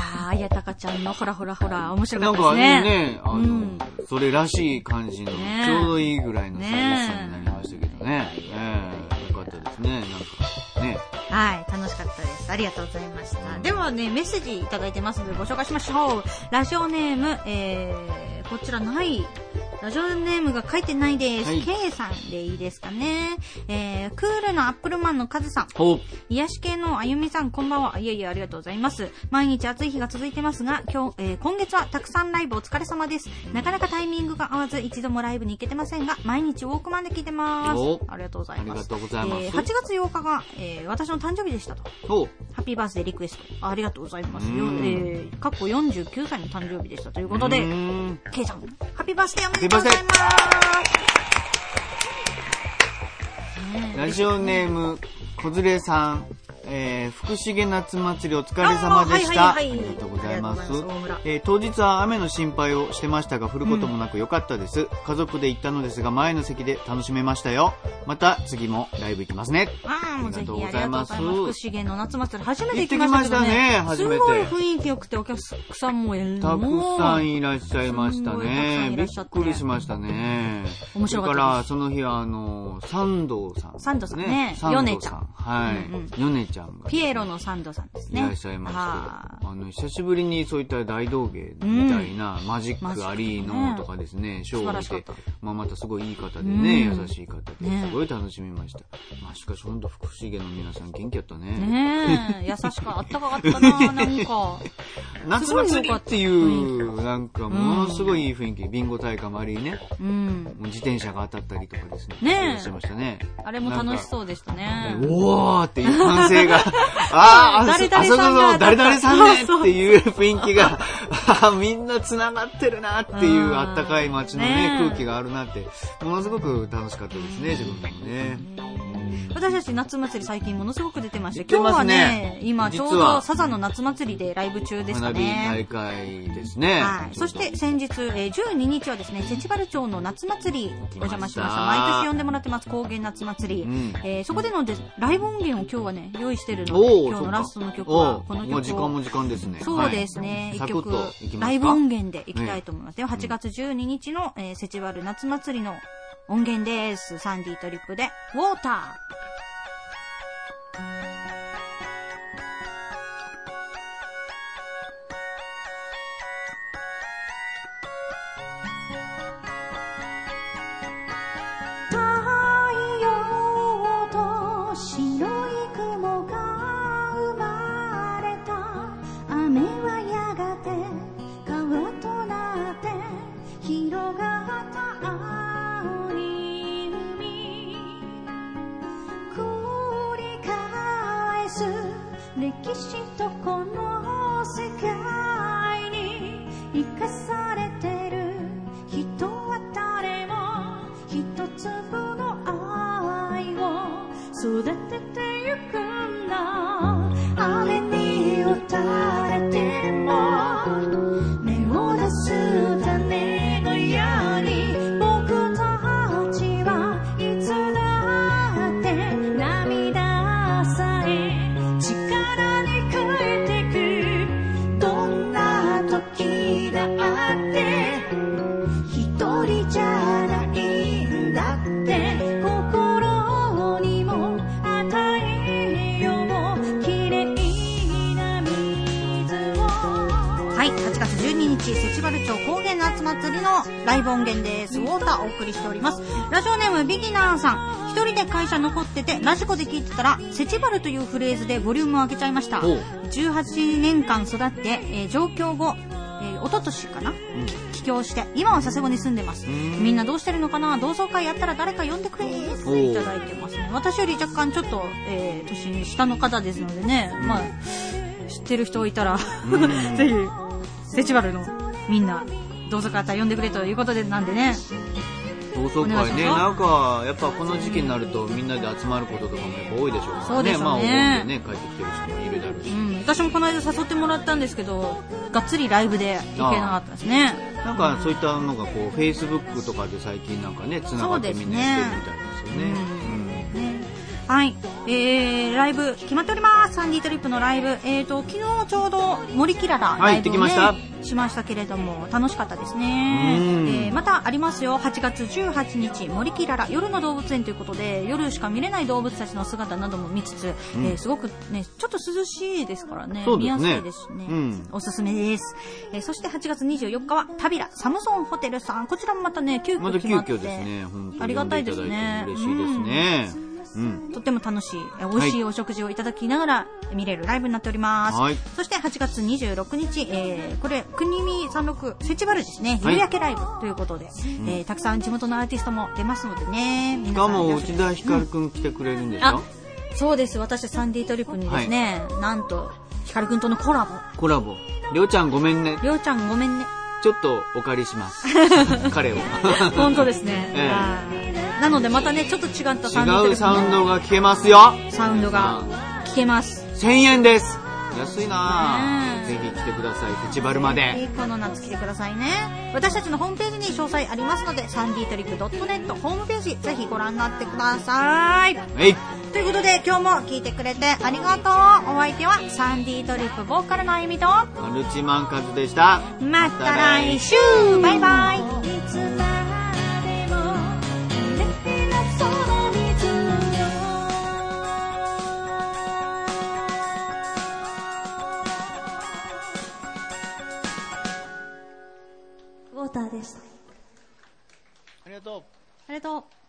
いやー、あやたかちゃんのほらほらほら、面白かなんかったですね。ね、あの、うんそれらしい感じの、ねちょうどいいぐらいの寂しさになりましたけどね。ええよかったですね。なんか、ね。はい、楽しかったです。ありがとうございました。ではね、メッセージいただいてますのでご紹介しましょう。ラジオネーム、えー、こちらない。ラジオネームが書いてないです。はい K さんでいいですかね。えー、クールのアップルマンのカズさん。癒し系のあゆみさん、こんばんは。いえいえ、ありがとうございます。毎日暑い日が続いてますが、今日、えー今月はたくさんライブお疲れ様です。なかなかタイミングが合わず、一度もライブに行けてませんが、毎日ウォークマンで聞いてますお。ありがとうございます。ありがとうございますえー8月8日が、えー私の誕生日でしたと。ハッピーバースデーリクエスト。ありがとうございます。えー、過去49歳の誕生日でしたということでケイさん、ハッピーバースデーおめでとうございます。ラジオネーム、こずれさん。えー、福重夏祭りお疲れ様でした。ありがとうございます。えー当日は雨の心配をしてましたが、降ることもなく良かったです。家族で行ったのですが、前の席で楽しめましたよ。また次もライブ行きますね。ありがとうございます。福重の夏祭り初めて行き行ってきましたたねね。初めてすごい雰囲気良くてお客さんもえーたくさんいらっしゃいましたね。びっくりしましたね。面白かったから、その日は、あの、三道さん、三道さんね三道さん。ヨネちゃんはい。うんヨネちゃんが。ピエロのサンドさんですね。いらっしゃいまして、はあの、久しぶりにそういった大道芸みたいな、マジックありのとかですね、ショーを見てまあまたすごいいい方でね、うん優しい方で、ねすごい楽しみました。まあしかし本当福重の皆さん元気やったね。ねえ、優しかった、あったかかったな、なんか。夏祭りっていう、なんかものすごいいい雰囲気、ビンゴ大会もありね、うん。自転車が当たったりとかですね。ねえしてましたね。あれも楽しそうでしたね。おーっていう歓声が、あーあ、誰あそこの誰々さんねっていう雰囲気が、みんな繋がってるなっていうあったかい街のね空気があるなって、ものすごく楽しかったですね、自分でもね。私たち夏祭り最近ものすごく出てまして、今日はねね、今ちょうどサザンの夏祭りでライブ中でした花火大ね。会ですね。はい。そして先日、えー12日はですね、セチバル町の夏祭りお邪魔しました。毎年呼んでもらってます、高原夏祭り。うんえーそこでのでライブ音源を今日はね、用意してるので、今日のラストの曲おはーこの曲をもう時間も時間ですね。そうですね。一、はい曲ライブ音源でいきたいと思います。では、8月12日の、えー、セチバル夏祭りの音源です。サンディトリップで、ウォーター。粒の愛を育ててゆくんだ。雨に打たれても12日セチバル町高原夏祭りのライブ音源です。ウォーターお送りしております。ラジオネームビギナーさん。一人で会社残っててラジコで聞いてたらセチバルというフレーズでボリュームを上げちゃいました。おう。18年間育って、えー上京後、えー、一昨年かな、帰郷して今は佐世保に住んでます。ん。みんなどうしてるのかな？同窓会やったら誰か呼んでくれっていただいてます。ね私より若干ちょっと、えー、年下の方ですのでね、まあ知ってる人いたら ぜひセチバルのみんな同窓会やったら呼んでくれということでなんでね。同窓会ね、なんか、やっぱこの時期になるとみんなで集まることとかもやっぱ多いでしょうからね。そうですよね。まあ、お盆でね、帰ってきてる人もいるだろうし。うん、私もこの間誘ってもらったんですけどがっつりライブで行けなかったですね。なんかそういったのがこう、Facebook とかで最近なんかね、繋がってみんなやってるみたいですよね。ねはい。えー、ライブ決まっております。サンディートリップのライブ。えーと、昨日ちょうど森キララはいライブを、ね行ってきましましたけれども、楽しかったですね。うんえーまたありますよ。8月18日、森キララ夜の動物園ということで、夜しか見れない動物たちの姿なども見つつ、うんえーすごくね、ちょっと涼しいですからね。ね見やすいですしね。うんおすすめです。えーそして8月24日は、タビラ、サムソンホテルさん。こちらもまたね、急遽決まって。遽ですね、ありがたいですね。嬉しいですね。うん。とっても楽しい、え美味しいお食事をいただきながら見れるライブになっております。はいそして8月26日、えー、これ、国見36フェチバルですね。はい夕焼けライブということで、えーたくさん地元のアーティストも出ますのでね。しかも、内田ひかるくん来てくれるんでしあょ、そうです。私、サンディートリップにですね、なんと、ヒカルくんとのコラボ。コラボ。りょうちゃんごめんね。りょうちゃんごめんね。ちょっとお借りします。彼を。本当ですね。ええはいなのでまたね、ちょっと違ったサンディートリップ違うサウンのドが聞けますよ。サウンドが聞けます。1000円です。安いなね。ぜひ来てください。フェチバルまで。この夏来てくださいね。私たちのホームページに詳細ありますので、サンディートリップ .net ホームページ、ぜひご覧になってください。えい。ということで、今日も聞いてくれてありがとう。お相手はサンディートリップボーカルのあゆみと、マルチマンカズでした。また来週バイバイウォーターでした。ありがとう。ありがとう。